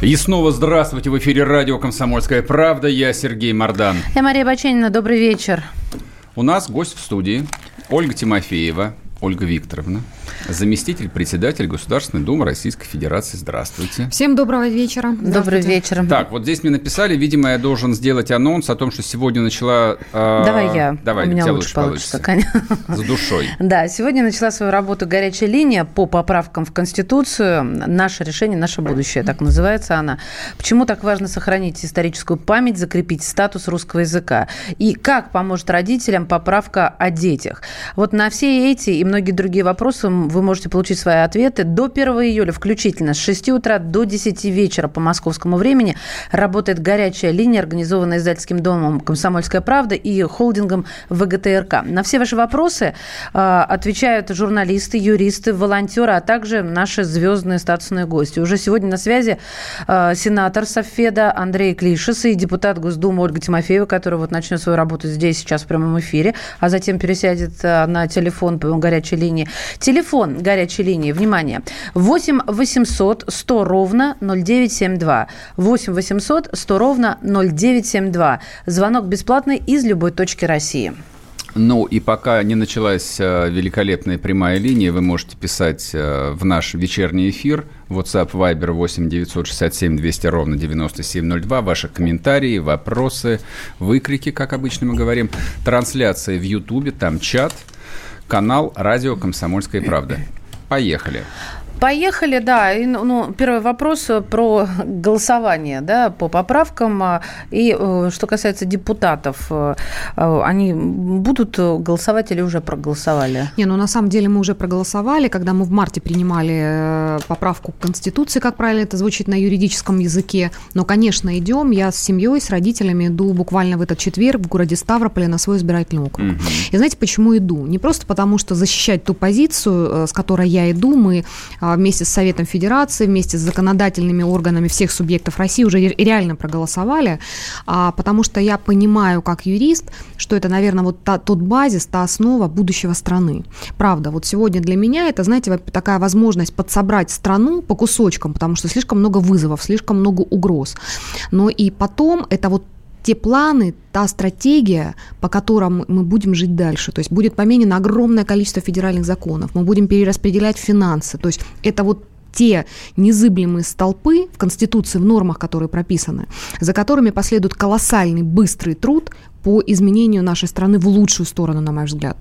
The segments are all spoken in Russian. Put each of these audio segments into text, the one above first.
И снова здравствуйте. В эфире радио «Комсомольская правда». Я Сергей Мордан. Я Мария Баченина. Добрый вечер. У нас гость в студии Ольга Тимофеева, Ольга Викторовна заместитель председателя Государственной Думы Российской Федерации. Здравствуйте. Всем доброго вечера. Добрый вечер. Так, вот здесь мне написали, видимо, я должен сделать анонс о том, что сегодня начала... Э, Давай я. Давай, у меня лучше получится. получится. С душой. Да, сегодня начала свою работу горячая линия по поправкам в Конституцию. Наше решение, наше будущее, так называется она. Почему так важно сохранить историческую память, закрепить статус русского языка? И как поможет родителям поправка о детях? Вот на все эти и многие другие вопросы вы можете получить свои ответы до 1 июля включительно с 6 утра до 10 вечера по московскому времени. Работает горячая линия, организованная издательским домом «Комсомольская правда» и холдингом ВГТРК. На все ваши вопросы э, отвечают журналисты, юристы, волонтеры, а также наши звездные статусные гости. Уже сегодня на связи э, сенатор Софеда Андрей Клишес и депутат Госдумы Ольга Тимофеева, которая вот начнет свою работу здесь сейчас в прямом эфире, а затем пересядет э, на телефон по горячей линии. Телефон Телефон горячей линии, внимание, 8 800 100 ровно 0972. 8 800 100 ровно 0972. Звонок бесплатный из любой точки России. Ну и пока не началась э, великолепная прямая линия, вы можете писать э, в наш вечерний эфир WhatsApp Viber 8 967 200 ровно 9702. Ваши комментарии, вопросы, выкрики, как обычно мы говорим. Трансляция в Ютубе, там чат – канал «Радио Комсомольская правда». Поехали. Поехали, да. И, ну, ну, первый вопрос про голосование да, по поправкам. А, и э, что касается депутатов, э, э, они будут голосовать или уже проголосовали? Не, ну на самом деле мы уже проголосовали, когда мы в марте принимали поправку к Конституции, как правильно это звучит на юридическом языке. Но, конечно, идем. Я с семьей, с родителями иду буквально в этот четверг в городе Ставрополе на свой избирательный округ. Угу. И знаете, почему иду? Не просто потому, что защищать ту позицию, с которой я иду, мы вместе с Советом Федерации, вместе с законодательными органами всех субъектов России уже реально проголосовали, а, потому что я понимаю как юрист, что это, наверное, вот та, тот базис, та основа будущего страны. Правда, вот сегодня для меня это, знаете, такая возможность подсобрать страну по кусочкам, потому что слишком много вызовов, слишком много угроз. Но и потом это вот те планы, та стратегия, по которым мы будем жить дальше. То есть будет поменено огромное количество федеральных законов, мы будем перераспределять финансы. То есть это вот те незыблемые столпы в Конституции, в нормах, которые прописаны, за которыми последует колоссальный быстрый труд по изменению нашей страны в лучшую сторону, на мой взгляд.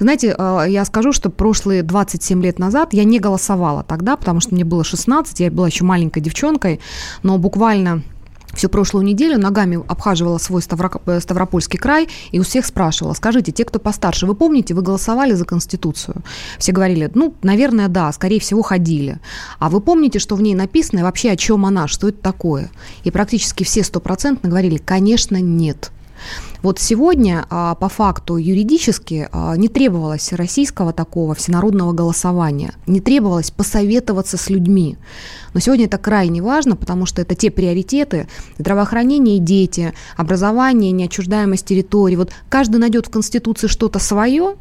Знаете, э, я скажу, что прошлые 27 лет назад я не голосовала тогда, потому что мне было 16, я была еще маленькой девчонкой, но буквально всю прошлую неделю ногами обхаживала свой э, Ставропольский край и у всех спрашивала, скажите, те, кто постарше, вы помните, вы голосовали за Конституцию? Все говорили, ну, наверное, да, скорее всего, ходили. А вы помните, что в ней написано и вообще о чем она, что это такое? И практически все стопроцентно говорили, конечно, нет. Вот сегодня а, по факту юридически а, не требовалось российского такого всенародного голосования, не требовалось посоветоваться с людьми. Но сегодня это крайне важно, потому что это те приоритеты здравоохранение и дети, образование, неотчуждаемость территории. Вот каждый найдет в Конституции что-то свое,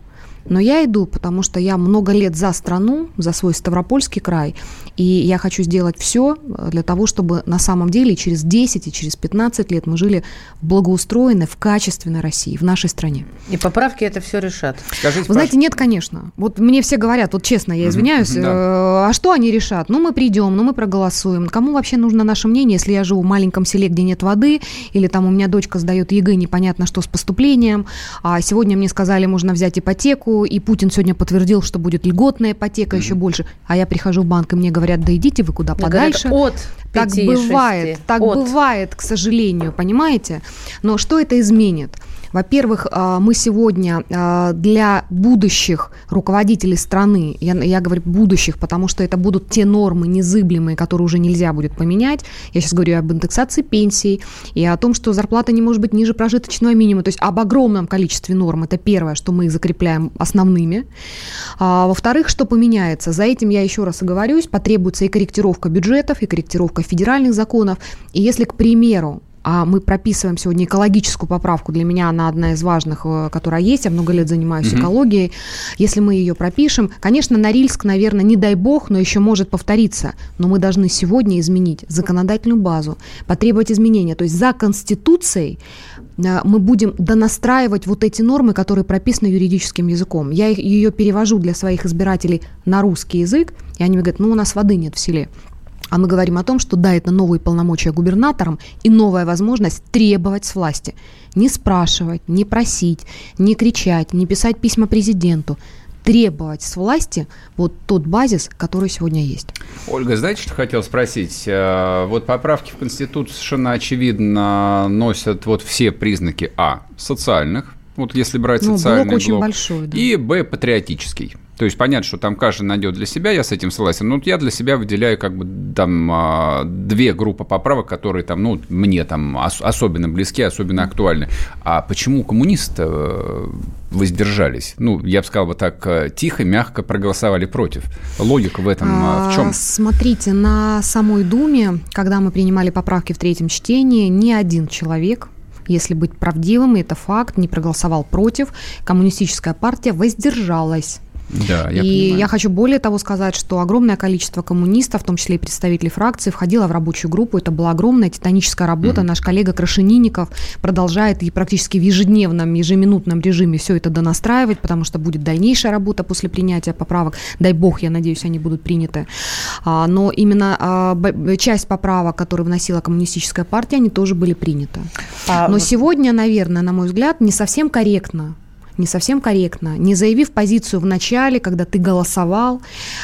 но я иду, потому что я много лет за страну, за свой Ставропольский край, и я хочу сделать все э, для того, чтобы на самом деле через 10 и через 15 лет мы жили в благоустроенной, в качественной России, в нашей стране. И поправки это все решат. Скажите, Вы знаете, нет, конечно. Вот мне все говорят, вот честно, я извиняюсь, да. э, а что они решат? Ну, мы придем, ну, мы проголосуем. Кому вообще нужно наше мнение, если я живу в маленьком селе, где нет воды, или там у меня дочка сдает ЕГЭ, непонятно что с поступлением, а сегодня мне сказали, можно взять ипотеку, ипотеку, и Путин сегодня подтвердил, что будет льготная ипотека mm-hmm. еще больше. А я прихожу в банк, и мне говорят, да идите вы куда подальше. Говорят, от так бывает, так от. бывает, к сожалению, понимаете? Но что это изменит? Во-первых, а, мы сегодня а, для будущих руководителей страны, я, я говорю будущих, потому что это будут те нормы незыблемые, которые уже нельзя будет поменять. Я сейчас говорю об индексации пенсий и о том, что зарплата не может быть ниже прожиточного минимума. То есть об огромном количестве норм. Это первое, что мы закрепляем основными. А, во-вторых, что поменяется? За этим я еще раз оговорюсь, потребуется и корректировка бюджетов, и корректировка федеральных законов. И если, к примеру, а мы прописываем сегодня экологическую поправку. Для меня она одна из важных, э, которая есть. Я много лет занимаюсь mm-hmm. экологией. Если мы ее пропишем, конечно, Норильск, наверное, не дай бог, но еще может повториться. Но мы должны сегодня изменить законодательную базу, потребовать изменения. То есть за Конституцией э, мы будем донастраивать вот эти нормы, которые прописаны юридическим языком. Я ее перевожу для своих избирателей на русский язык, и они мне говорят, ну, у нас воды нет в селе. А мы говорим о том, что да, это новые полномочия губернаторам и новая возможность требовать с власти. Не спрашивать, не просить, не кричать, не писать письма президенту требовать с власти вот тот базис, который сегодня есть. Ольга, знаете, что хотел спросить? Э, вот поправки в Конституцию совершенно очевидно носят вот все признаки А – социальных, вот если брать ну, социальный блок, очень блок, большой, да. и Б – патриотический. То есть понятно, что там каждый найдет для себя, я с этим согласен. Но я для себя выделяю как бы там а, две группы поправок, которые там, ну, мне там особенно близки, особенно актуальны. А почему коммунисты э, воздержались? Ну, я бы сказал бы так, э, тихо, мягко проголосовали против. Логика в этом а, в чем? А, смотрите, на самой Думе, когда мы принимали поправки в третьем чтении, ни один человек если быть правдивым, и это факт, не проголосовал против, коммунистическая партия воздержалась да, я и понимаю. я хочу более того сказать, что огромное количество коммунистов, в том числе и представителей фракции, входило в рабочую группу. Это была огромная титаническая работа. Угу. Наш коллега Крашенинников продолжает и практически в ежедневном, ежеминутном режиме все это донастраивать, потому что будет дальнейшая работа после принятия поправок. Дай бог, я надеюсь, они будут приняты. А, но именно а, часть поправок, которые вносила коммунистическая партия, они тоже были приняты. А... Но сегодня, наверное, на мой взгляд, не совсем корректно не совсем корректно, не заявив позицию в начале, когда ты голосовал,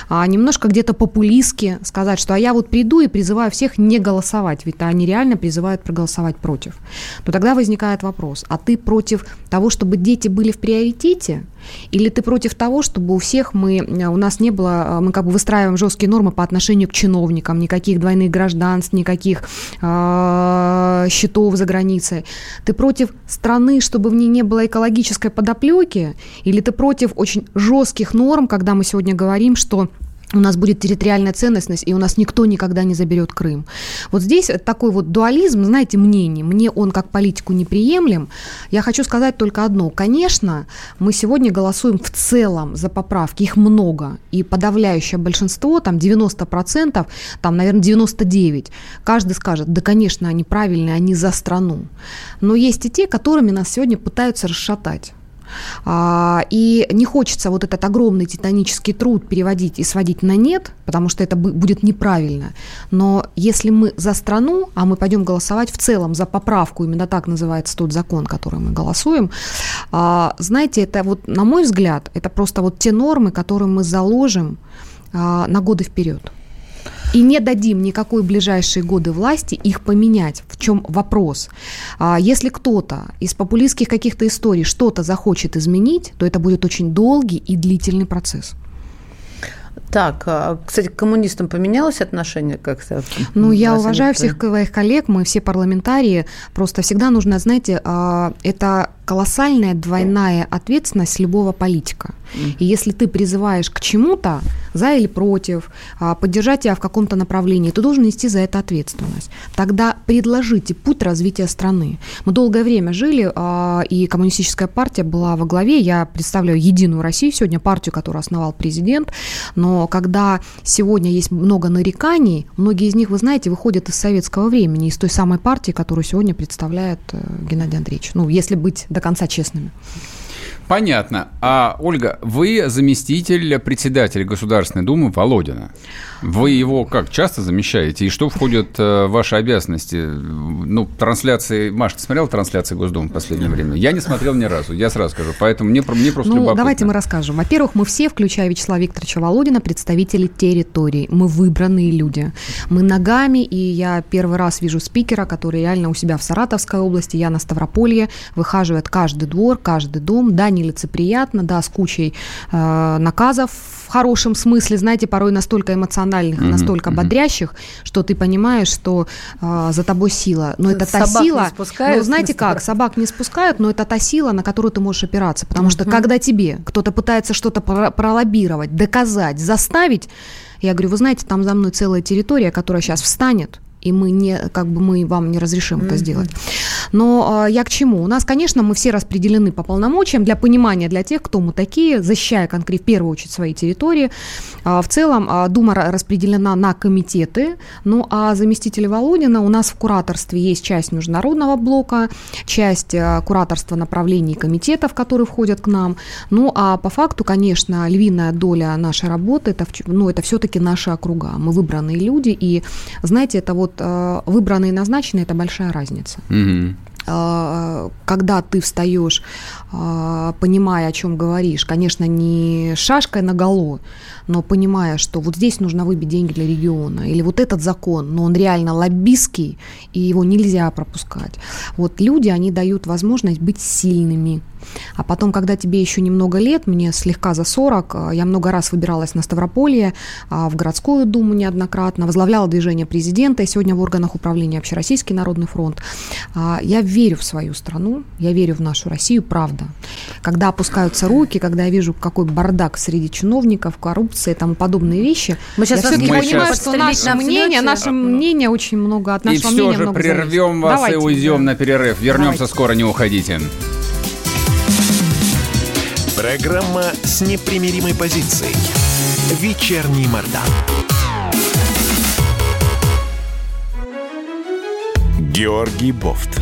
а немножко где-то популистски сказать, что а я вот приду и призываю всех не голосовать, ведь они реально призывают проголосовать против. То тогда возникает вопрос, а ты против того, чтобы дети были в приоритете, или ты против того, чтобы у всех мы, у нас не было, мы как бы выстраиваем жесткие нормы по отношению к чиновникам, никаких двойных гражданств, никаких э, счетов за границей. Ты против страны, чтобы в ней не было экологической подоплеки, или ты против очень жестких норм, когда мы сегодня говорим, что у нас будет территориальная ценностность, и у нас никто никогда не заберет Крым. Вот здесь такой вот дуализм, знаете, мнений, мне он как политику неприемлем. Я хочу сказать только одно. Конечно, мы сегодня голосуем в целом за поправки, их много, и подавляющее большинство, там 90%, там, наверное, 99%, каждый скажет, да, конечно, они правильные, они за страну. Но есть и те, которыми нас сегодня пытаются расшатать. А, и не хочется вот этот огромный титанический труд переводить и сводить на нет, потому что это будет неправильно. Но если мы за страну, а мы пойдем голосовать в целом за поправку, именно так называется тот закон, который мы голосуем, а, знаете, это вот, на мой взгляд, это просто вот те нормы, которые мы заложим а, на годы вперед и не дадим никакой ближайшие годы власти их поменять. В чем вопрос? А, если кто-то из популистских каких-то историй что-то захочет изменить, то это будет очень долгий и длительный процесс. Так, а, кстати, к коммунистам поменялось отношение как-то? Ну, я уважаю всех своих коллег, мы все парламентарии. Просто всегда нужно, знаете, а, это колоссальная двойная ответственность любого политика. И если ты призываешь к чему-то, за или против, а, поддержать тебя в каком-то направлении, ты должен нести за это ответственность. Тогда предложите путь развития страны. Мы долгое время жили, и коммунистическая партия была во главе. Я представляю Единую Россию сегодня, партию, которую основал президент. Но когда сегодня есть много нареканий, многие из них, вы знаете, выходят из советского времени, из той самой партии, которую сегодня представляет э, Геннадий Андреевич. Ну, если быть до конца честными. Понятно. А, Ольга, вы заместитель председателя Государственной Думы Володина. Вы его как часто замещаете? И что входит э, в ваши обязанности? Ну, трансляции... Маша, ты смотрела трансляции Госдумы в последнее время? Я не смотрел ни разу, я сразу скажу. Поэтому мне, мне просто Ну, любопытно. давайте мы расскажем. Во-первых, мы все, включая Вячеслава Викторовича Володина, представители территорий. Мы выбранные люди. Мы ногами, и я первый раз вижу спикера, который реально у себя в Саратовской области, я на Ставрополье, выхаживает каждый двор, каждый дом. Да, нелицеприятно, да, с кучей э, наказов в хорошем смысле, знаете, порой настолько эмоциональных, Мгм, настолько мгм. бодрящих, что ты понимаешь, что э, за тобой сила. Но это та Собак не сила, спускают ну, знаете как, собак не спускают, но это та сила, на которую ты можешь опираться. Потому что когда тебе кто-то пытается что-то про- пролоббировать, доказать, заставить, я говорю, вы знаете, там за мной целая территория, которая сейчас встанет, и мы не, как бы мы вам не разрешим это сделать. Но э, я к чему? У нас, конечно, мы все распределены по полномочиям для понимания для тех, кто мы такие, защищая конкретно в первую очередь свои территории. А, в целом а, Дума ра- распределена на комитеты, ну а заместитель Володина у нас в кураторстве есть часть международного блока, часть а, кураторства направлений комитетов, которые входят к нам. Ну а по факту, конечно, львиная доля нашей работы это, ну, это все-таки наши округа. Мы выбранные люди, и знаете, это вот э, выбранные и назначенные это большая разница Мгм. Э, когда ты встаешь, э, понимая, о чем говоришь, конечно, не шашкой на голову, но понимая, что вот здесь нужно выбить деньги для региона, или вот этот закон, но он реально лоббистский, и его нельзя пропускать. Вот люди, они дают возможность быть сильными. А потом, когда тебе еще немного лет, мне слегка за 40, э, я много раз выбиралась на Ставрополье, в городскую думу неоднократно, возглавляла движение президента, и сегодня в органах управления Общероссийский народный фронт. Я верю в свою страну, я верю в нашу Россию, правда. Когда опускаются руки, когда я вижу, какой бардак среди чиновников, коррупция и тому подобные вещи, Мы сейчас я все-таки Мы понимаю, что наше на мнение, наше мнение очень много от И нашего все мнения же много прервем зависит. вас Давайте, и уйдем на перерыв. Вернемся Давайте. скоро, не уходите. Программа с непримиримой позицией. Вечерний Мордан. Георгий Бофт.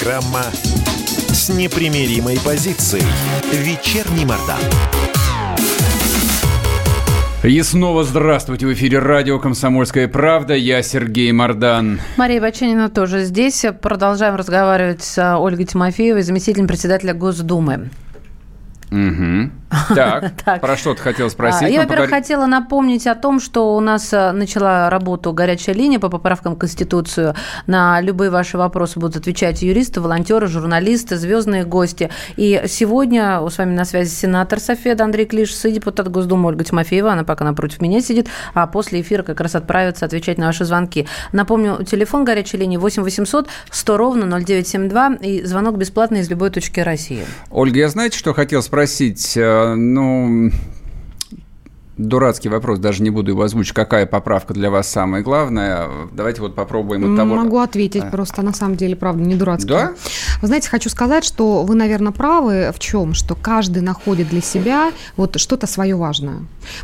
Программа с непримиримой позицией. Вечерний Мордан. И снова здравствуйте. В эфире радио «Комсомольская правда». Я Сергей Мордан. Мария Баченина тоже здесь. Продолжаем разговаривать с Ольгой Тимофеевой, заместителем председателя Госдумы. Мгм. Так, Так. про что ты хотел А, спросить? Я, Мы во-первых, поговор- хотела напомнить о том, что у нас а, начала работу горячая линия по поправкам в Конституцию. На любые ваши вопросы будут отвечать юристы, волонтеры, журналисты, звездные гости. И сегодня с вами на связи сенатор Софеда Андрей Клишес и депутат Госдумы Ольга Тимофеева. Она пока напротив меня сидит, а после эфира как раз отправится отвечать на ваши звонки. Напомню, телефон горячей линии 8 800 100 ровно 0972 и звонок бесплатный из любой точки России. Ольга, я знаете, что хотел спросить? Э, Ну, дурацкий вопрос, даже не буду его озвучить. Какая поправка для вас самая главная? Давайте вот попробуем от того... Могу ответить А. просто, на самом деле, правда, не дурацкий. Да? Вы знаете, хочу сказать, что вы, наверное, правы в чем, что каждый находит для себя вот что-то свое важное.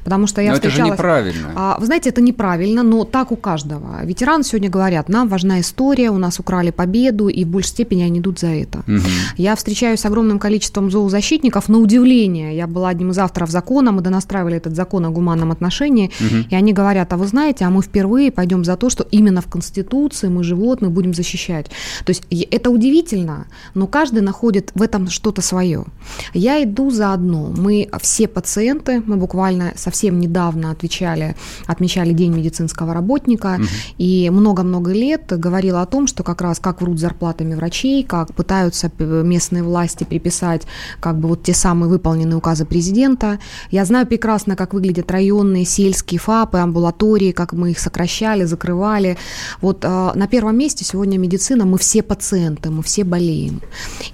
Потому что я Но это же встречалась... неправильно. А, Вы знаете, это неправильно, но так у каждого. Ветераны сегодня говорят, нам важна история, у нас украли победу, и в большей степени они идут за это. Мгм. Я встречаюсь с огромным количеством зоозащитников, на удивление. Я была одним из авторов закона, мы донастраивали этот закон о гуманном отношении, и они говорят, а вы знаете, а мы впервые пойдем за то, что именно в Конституции мы животных будем защищать. То есть это удивительно, но каждый находит в этом что-то свое. Я иду за одно. Мы все пациенты, мы буквально совсем недавно отвечали, отмечали День медицинского работника, и много-много лет говорила о том, что как раз как врут зарплатами врачей, как пытаются местные власти приписать как бы вот те самые выполненные указы президента. Я знаю прекрасно, как выглядит выглядят районные, сельские ФАПы, амбулатории, как мы их сокращали, закрывали. Вот э, на первом месте сегодня медицина, мы все пациенты, мы все болеем.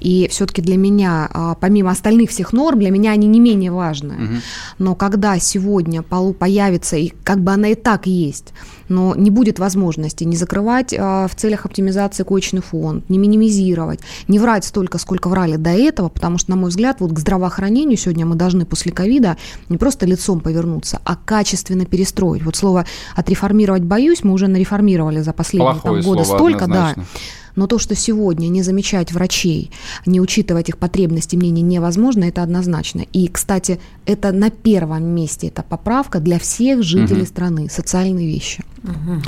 И все-таки для меня, э, помимо остальных всех норм, для меня они не менее важны. Угу. Но когда сегодня появится, и как бы она и так есть, но не будет возможности не закрывать а, в целях оптимизации коечный фонд, не минимизировать, не врать столько, сколько врали до этого, потому что, на мой взгляд, вот к здравоохранению сегодня мы должны после ковида не просто лицом повернуться, а качественно перестроить. Вот слово «отреформировать» боюсь, мы уже нареформировали за последние там, годы столько, однозначно. да. Но то, что сегодня не замечать врачей, не учитывать их потребности, мнения невозможно, это однозначно. И, кстати, это на первом месте, это поправка для всех жителей угу. страны, социальные вещи. Угу.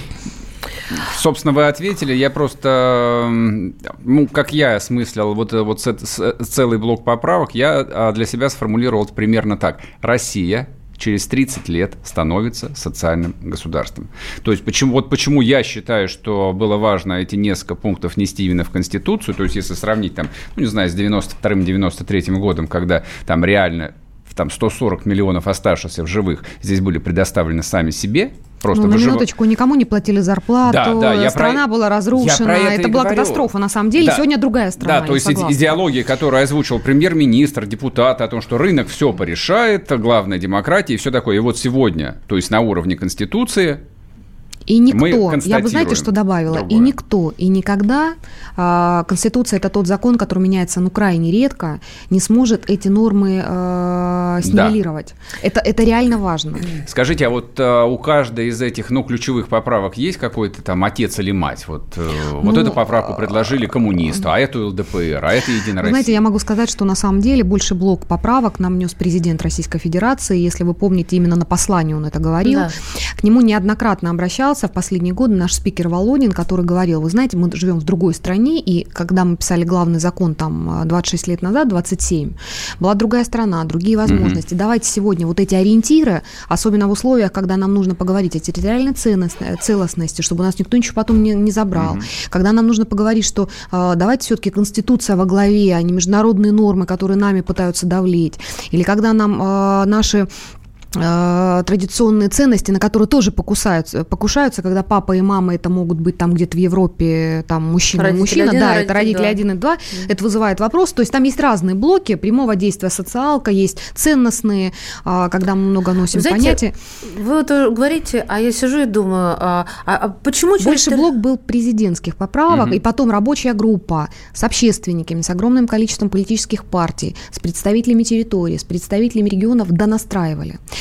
Собственно, вы ответили. Я просто, ну, как я осмыслил вот, вот целый блок поправок, я а, для себя сформулировал примерно так. Россия через 30 лет становится социальным государством. То есть почему, вот почему я считаю, что было важно эти несколько пунктов нести именно в Конституцию, то есть если сравнить там, ну не знаю, с 92-93 годом, когда там реально там 140 миллионов оставшихся в живых здесь были предоставлены сами себе, просто ну, на выжив... минуточку, никому не платили зарплату, да, да, я страна про... была разрушена, это, это была говорю. катастрофа на самом деле, да. сегодня другая страна. Да, то есть согласна. идеология, которую озвучил премьер-министр, депутаты о том, что рынок все порешает, главная демократия и все такое. И вот сегодня, то есть на уровне Конституции, и никто, я бы знаете, что добавила, другое. и никто, и никогда, а, Конституция это тот закон, который меняется, ну, крайне редко, не сможет эти нормы а, снивелировать. Да. Это, это реально важно. Скажите, а вот а, у каждой из этих, ну, ключевых поправок есть какой-то там отец или мать? Вот, э, ну, вот эту поправку предложили коммунисту, а эту ЛДПР, а это Единая Россия. Знаете, я могу сказать, что на самом деле больше блок поправок нам нес президент Российской Федерации, если вы помните, именно на послании он это говорил. Да. К нему неоднократно обращался обращался в последние годы наш спикер Володин, который говорил, вы знаете, мы живем в другой стране, и когда мы писали главный закон там 26 лет назад, 27, была другая страна, другие возможности. Mm-hmm. Давайте сегодня вот эти ориентиры, особенно в условиях, когда нам нужно поговорить о территориальной ценности, целостности, чтобы нас никто ничего потом не, не забрал, mm-hmm. когда нам нужно поговорить, что э, давайте все-таки Конституция во главе, а не международные нормы, которые нами пытаются давлеть, или когда нам э, наши Э, традиционные ценности, на которые тоже покусаются, покушаются, когда папа и мама это могут быть там где-то в Европе, там мужчина родители мужчина, один, да, это родители один и два, mm. это вызывает вопрос, то есть там есть разные блоки, прямого действия социалка, есть ценностные, а, когда мы много носим Знаете, понятия. Вы вот говорите, а я сижу и думаю, а, а, а почему... Больше это... блок был президентских поправок, mm-hmm. и потом рабочая группа с общественниками, с огромным количеством политических партий, с представителями территории, с представителями регионов донастраивали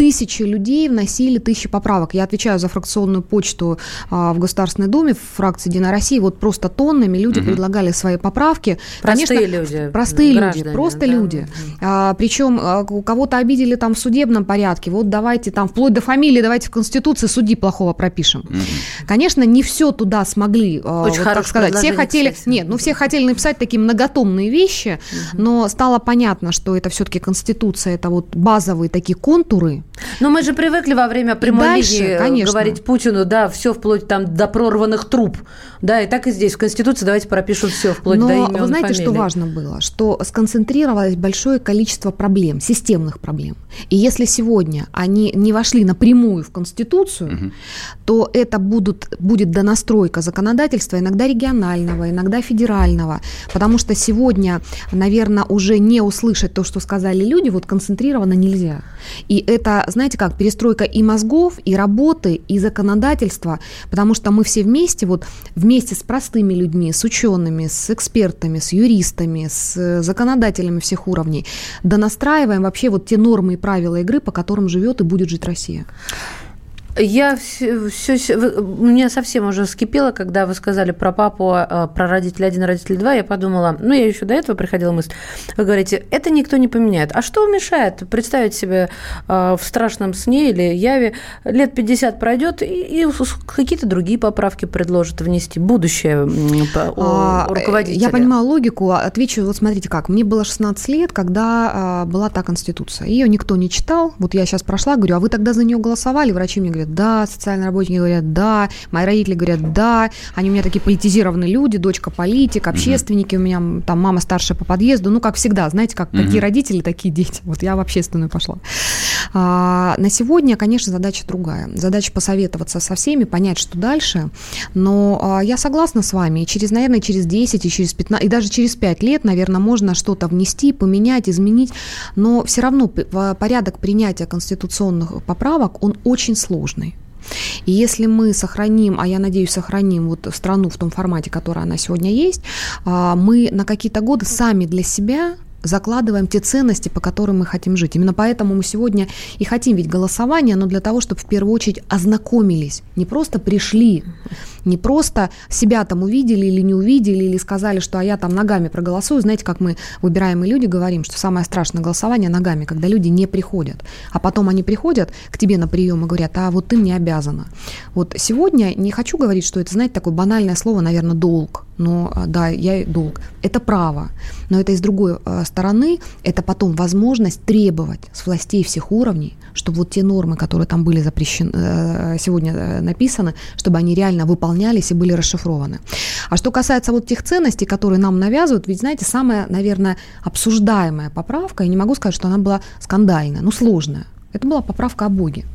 тысячи людей вносили тысячи поправок. Я отвечаю за фракционную почту а, в Государственной Думе, в фракции Единой России. Вот просто тоннами люди угу. предлагали свои поправки. Простые Конечно, люди. Простые люди, просто да. люди. А, причем а, кого-то обидели там в судебном порядке. Вот давайте там вплоть до фамилии, давайте в Конституции судьи плохого пропишем. Угу. Конечно, не все туда смогли, а, Очень вот, так сказать. Все хотели, нет, ну все хотели написать такие многотомные вещи, угу. но стало понятно, что это все-таки Конституция, это вот базовые такие контуры, но мы же привыкли во время прямой Дальше, линии конечно. говорить Путину, да, все вплоть там до прорванных труб. Да, и так и здесь в Конституции давайте пропишут все вплоть Но до имен вы знаете, фамилии. что важно было? Что сконцентрировалось большое количество проблем, системных проблем. И если сегодня они не вошли напрямую в Конституцию, угу. то это будут, будет донастройка законодательства, иногда регионального, иногда федерального. Потому что сегодня, наверное, уже не услышать то, что сказали люди, вот концентрированно нельзя. И это, знаете как, перестройка и мозгов, и работы, и законодательства, потому что мы все вместе, вот вместе с простыми людьми, с учеными, с экспертами, с юристами, с законодателями всех уровней, донастраиваем вообще вот те нормы и правила игры, по которым живет и будет жить Россия. Я все, все, у меня совсем уже скипело, когда вы сказали про папу, а, про родителей один, родителей два. Я подумала, ну, я еще до этого приходила мысль. Вы говорите, это никто не поменяет. А что мешает представить себе а, в страшном сне или яве лет 50 пройдет и, и какие-то другие поправки предложат внести будущее у, а, руководителя? Я понимаю логику. Отвечу, вот смотрите как. Мне было 16 лет, когда была та конституция. Ее никто не читал. Вот я сейчас прошла, говорю, а вы тогда за нее голосовали? Врачи мне говорят, говорят, да, социальные работники говорят, да, мои родители говорят, да, они у меня такие политизированные люди, дочка политик, общественники, угу. у меня там мама старшая по подъезду, ну, как всегда, знаете, как угу. какие родители, такие дети. Вот я в общественную пошла. А, на сегодня, конечно, задача другая. Задача посоветоваться со всеми, понять, что дальше. Но а, я согласна с вами. И через, наверное, через 10, и через 15, и даже через 5 лет, наверное, можно что-то внести, поменять, изменить. Но все равно порядок принятия конституционных поправок, он очень сложный. И если мы сохраним, а я надеюсь, сохраним вот страну в том формате, который она сегодня есть, а, мы на какие-то годы сами для себя закладываем те ценности, по которым мы хотим жить. Именно поэтому мы сегодня и хотим ведь голосование, но для того, чтобы в первую очередь ознакомились, не просто пришли, не просто себя там увидели или не увидели, или сказали, что а я там ногами проголосую. Знаете, как мы выбираемые люди говорим, что самое страшное голосование ногами, когда люди не приходят. А потом они приходят к тебе на прием и говорят, а вот ты мне обязана. Вот сегодня не хочу говорить, что это, знаете, такое банальное слово, наверное, долг но а, да, я долг. Это право, но это из другой а, стороны, это потом возможность требовать с властей всех уровней, чтобы вот те нормы, которые там были запрещены, э, сегодня э, написаны, чтобы они реально выполнялись и были расшифрованы. А что касается вот тех ценностей, которые нам навязывают, ведь, знаете, самая, наверное, обсуждаемая поправка, я не могу сказать, что она была скандальная, ну, сложная, это была поправка о Боге.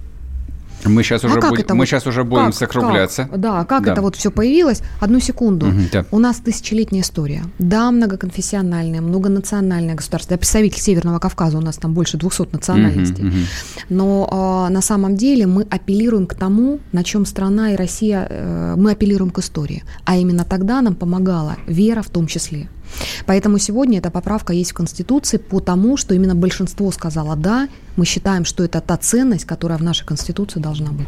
Мы сейчас а уже, будем, мы вот, сейчас уже будем как, закругляться. Как? Да, как да. это вот все появилось? Одну секунду. Угу, да. У нас тысячелетняя история. Да, многоконфессиональная, многонациональное государство. Да, представитель Северного Кавказа у нас там больше 200 национальностей. Угу, угу. Но э, на самом деле мы апеллируем к тому, на чем страна и Россия, э, мы апеллируем к истории. А именно тогда нам помогала вера в том числе. Поэтому сегодня эта поправка есть в Конституции потому, что именно большинство сказало «да», мы считаем, что это та ценность, которая в нашей Конституции должна быть.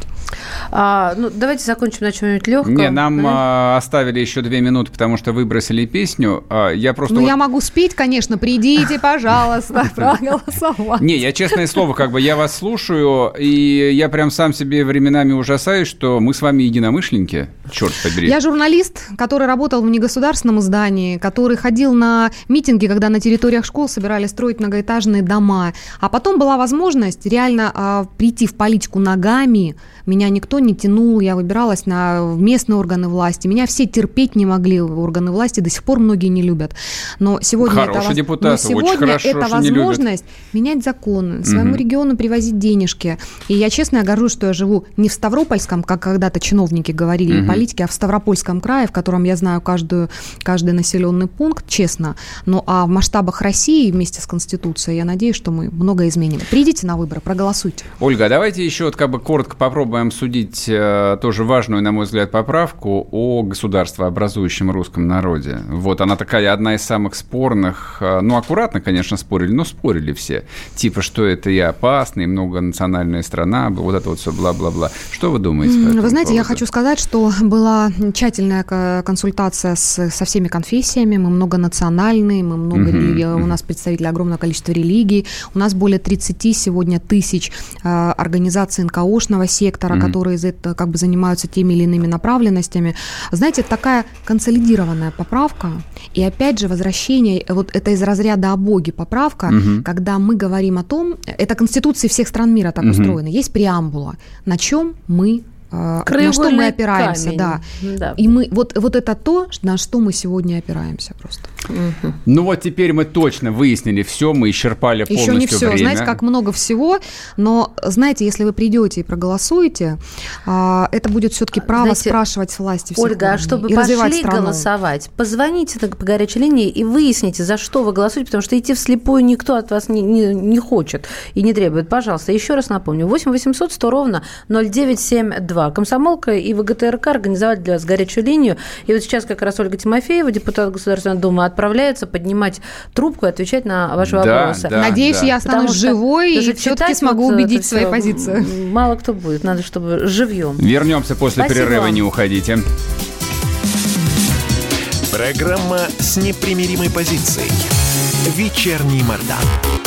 А, ну, давайте закончим на чем-нибудь легком. Не, нам а, оставили еще две минуты, потому что выбросили песню. А, я просто... Ну, вот... я могу спеть, конечно. Придите, пожалуйста, проголосовать. Не, я честное слово, как бы я вас слушаю, и я прям сам себе временами ужасаюсь, что мы с вами единомышленники. Черт побери. Я журналист, который работал в негосударственном издании, который ходил на митинги, когда на территориях школ собирали строить многоэтажные дома. А потом была возможность реально а, прийти в политику ногами. Меня никто не тянул, я выбиралась на местные органы власти. Меня все терпеть не могли органы власти, до сих пор многие не любят. Но сегодня Хороший это, депутат, но сегодня очень хорошо, это возможность менять законы, своему угу. региону привозить денежки. И я честно я горжусь, что я живу не в Ставропольском, как когда-то чиновники говорили, угу. политики, а в Ставропольском крае, в котором я знаю каждую, каждый населенный пункт, честно. Ну а в масштабах России вместе с Конституцией, я надеюсь, что мы много изменим. Придите на выборы, проголосуйте. Ольга, давайте еще вот как бы коротко попробуем обсудить э, тоже важную, на мой взгляд, поправку о государствообразующем русском народе. Вот она такая одна из самых спорных. Э, ну, аккуратно, конечно, спорили, но спорили все. Типа, что это и опасно, и многонациональная страна, вот это вот все бла-бла-бла. Что вы думаете? Вы знаете, поводу? я хочу сказать, что была тщательная консультация с, со всеми конфессиями. Мы многонациональные, мы много, угу, у нас представители огромного количества религий. У нас более 30 сегодня тысяч э, организаций НКОшного сектора, угу. которые из этого как бы занимаются теми или иными направленностями. Знаете, такая консолидированная поправка, и опять же возвращение, вот это из разряда о Боге поправка, угу. когда мы говорим о том, это конституции всех стран мира так угу. устроены, есть преамбула, на чем мы а, на что мы опираемся, да. да. И мы вот вот это то, на что мы сегодня опираемся просто. Угу. Ну вот теперь мы точно выяснили все, мы исчерпали Еще полностью не все, время. знаете, как много всего, но знаете, если вы придете и проголосуете, а, это будет все-таки право знаете, спрашивать с власти Ольга, а чтобы пошли страну. голосовать, позвоните по горячей линии и выясните, за что вы голосуете, потому что идти вслепую никто от вас не, не, не хочет и не требует. Пожалуйста, еще раз напомню, 8 800 100 ровно 0972. Комсомолка и ВГТРК организовали для вас горячую линию. И вот сейчас как раз Ольга Тимофеева, депутат Государственной Думы, отправляется поднимать трубку и отвечать на ваши да, вопросы. Да, Надеюсь, да. я останусь живой и все-таки смогу вот убедить свои позиции. Мало кто будет. Надо, чтобы живьем. Вернемся после Спасибо. перерыва, не уходите. Программа с непримиримой позицией. Вечерний Мордан.